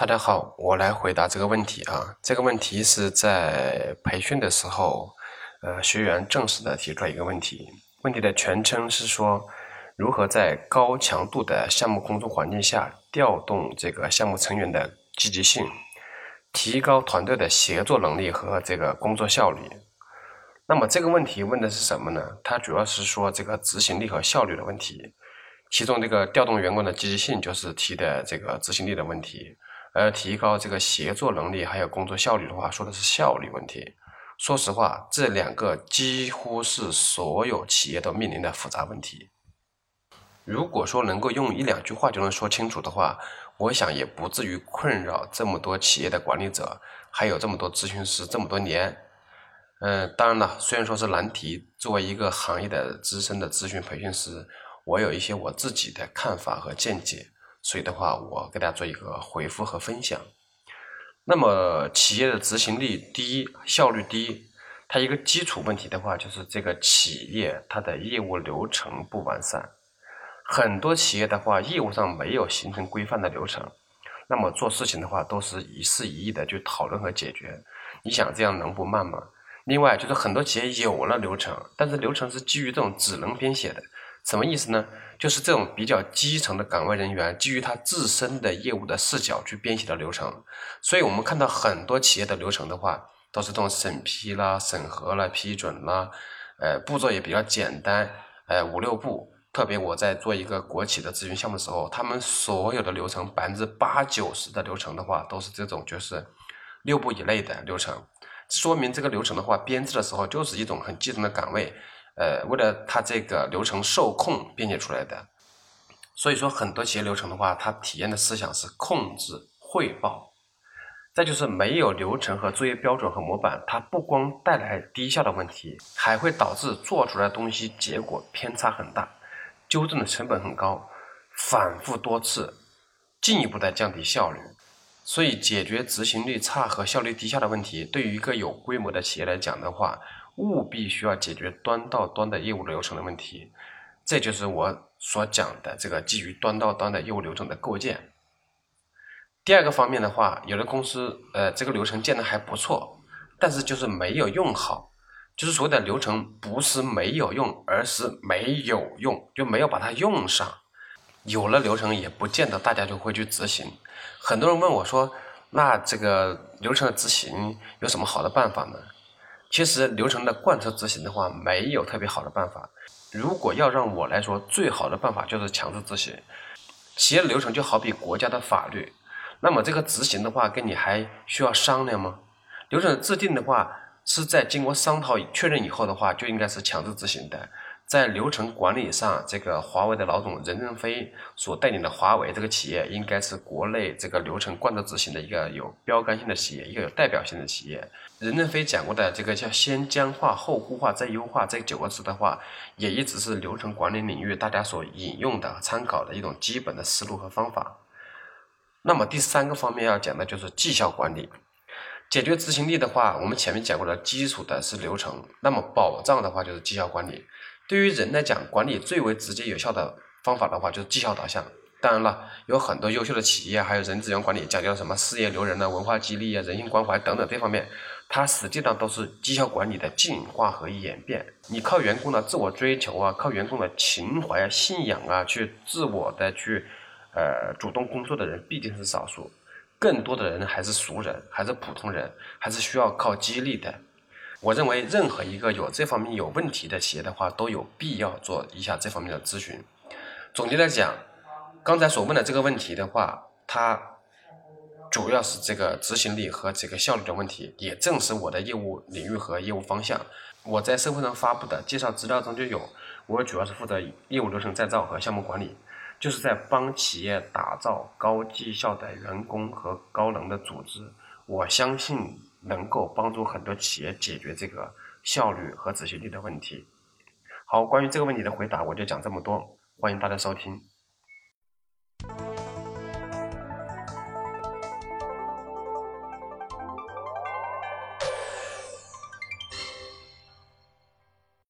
大家好，我来回答这个问题啊。这个问题是在培训的时候，呃，学员正式的提出来一个问题。问题的全称是说，如何在高强度的项目工作环境下调动这个项目成员的积极性，提高团队的协作能力和这个工作效率。那么这个问题问的是什么呢？它主要是说这个执行力和效率的问题。其中这个调动员工的积极性就是提的这个执行力的问题。而提高这个协作能力还有工作效率的话，说的是效率问题。说实话，这两个几乎是所有企业都面临的复杂问题。如果说能够用一两句话就能说清楚的话，我想也不至于困扰这么多企业的管理者，还有这么多咨询师这么多年。嗯，当然了，虽然说是难题，作为一个行业的资深的咨询培训师，我有一些我自己的看法和见解。所以的话，我给大家做一个回复和分享。那么，企业的执行力低、效率低，它一个基础问题的话，就是这个企业它的业务流程不完善。很多企业的话，业务上没有形成规范的流程，那么做事情的话，都是一事一议的去讨论和解决。你想这样能不慢吗？另外，就是很多企业有了流程，但是流程是基于这种只能编写的。什么意思呢？就是这种比较基层的岗位人员，基于他自身的业务的视角去编写的流程。所以，我们看到很多企业的流程的话，都是这种审批啦、审核啦、批准啦，呃，步骤也比较简单，呃，五六步。特别我在做一个国企的咨询项目的时候，他们所有的流程百分之八九十的流程的话，都是这种就是六步以内的流程，说明这个流程的话，编制的时候就是一种很基层的岗位。呃，为了它这个流程受控编写出来的，所以说很多企业流程的话，它体验的思想是控制汇报，再就是没有流程和作业标准和模板，它不光带来低效的问题，还会导致做出来的东西结果偏差很大，纠正的成本很高，反复多次，进一步的降低效率。所以解决执行力差和效率低下的问题，对于一个有规模的企业来讲的话，务必需要解决端到端的业务流程的问题，这就是我所讲的这个基于端到端的业务流程的构建。第二个方面的话，有的公司呃这个流程建的还不错，但是就是没有用好，就是所谓的流程不是没有用，而是没有用，就没有把它用上。有了流程也不见得大家就会去执行。很多人问我说，那这个流程的执行有什么好的办法呢？其实流程的贯彻执行的话，没有特别好的办法。如果要让我来说，最好的办法就是强制执行。企业流程就好比国家的法律，那么这个执行的话，跟你还需要商量吗？流程制定的话，是在经过商讨确认以后的话，就应该是强制执行的。在流程管理上，这个华为的老总任正非所带领的华为这个企业，应该是国内这个流程贯彻执行的一个有标杆性的企业，一个有代表性的企业。任正非讲过的这个叫“先僵化后固化再优化”这九个字的话，也一直是流程管理领域大家所引用的、参考的一种基本的思路和方法。那么第三个方面要讲的就是绩效管理。解决执行力的话，我们前面讲过的基础的是流程，那么保障的话就是绩效管理。对于人来讲，管理最为直接有效的方法的话，就是绩效导向。当然了，有很多优秀的企业，还有人资源管理，讲究什么事业留人啊、文化激励啊、人性关怀等等这方面，它实际上都是绩效管理的进化和演变。你靠员工的自我追求啊，靠员工的情怀啊、信仰啊，去自我的去，呃，主动工作的人毕竟是少数，更多的人还是俗人，还是普通人，还是需要靠激励的。我认为任何一个有这方面有问题的企业的话，都有必要做一下这方面的咨询。总结来讲，刚才所问的这个问题的话，它主要是这个执行力和这个效率的问题，也正是我的业务领域和业务方向。我在社会上发布的介绍资料中就有，我主要是负责业务流程再造和项目管理，就是在帮企业打造高绩效的员工和高能的组织。我相信。能够帮助很多企业解决这个效率和执行力的问题。好，关于这个问题的回答，我就讲这么多，欢迎大家收听。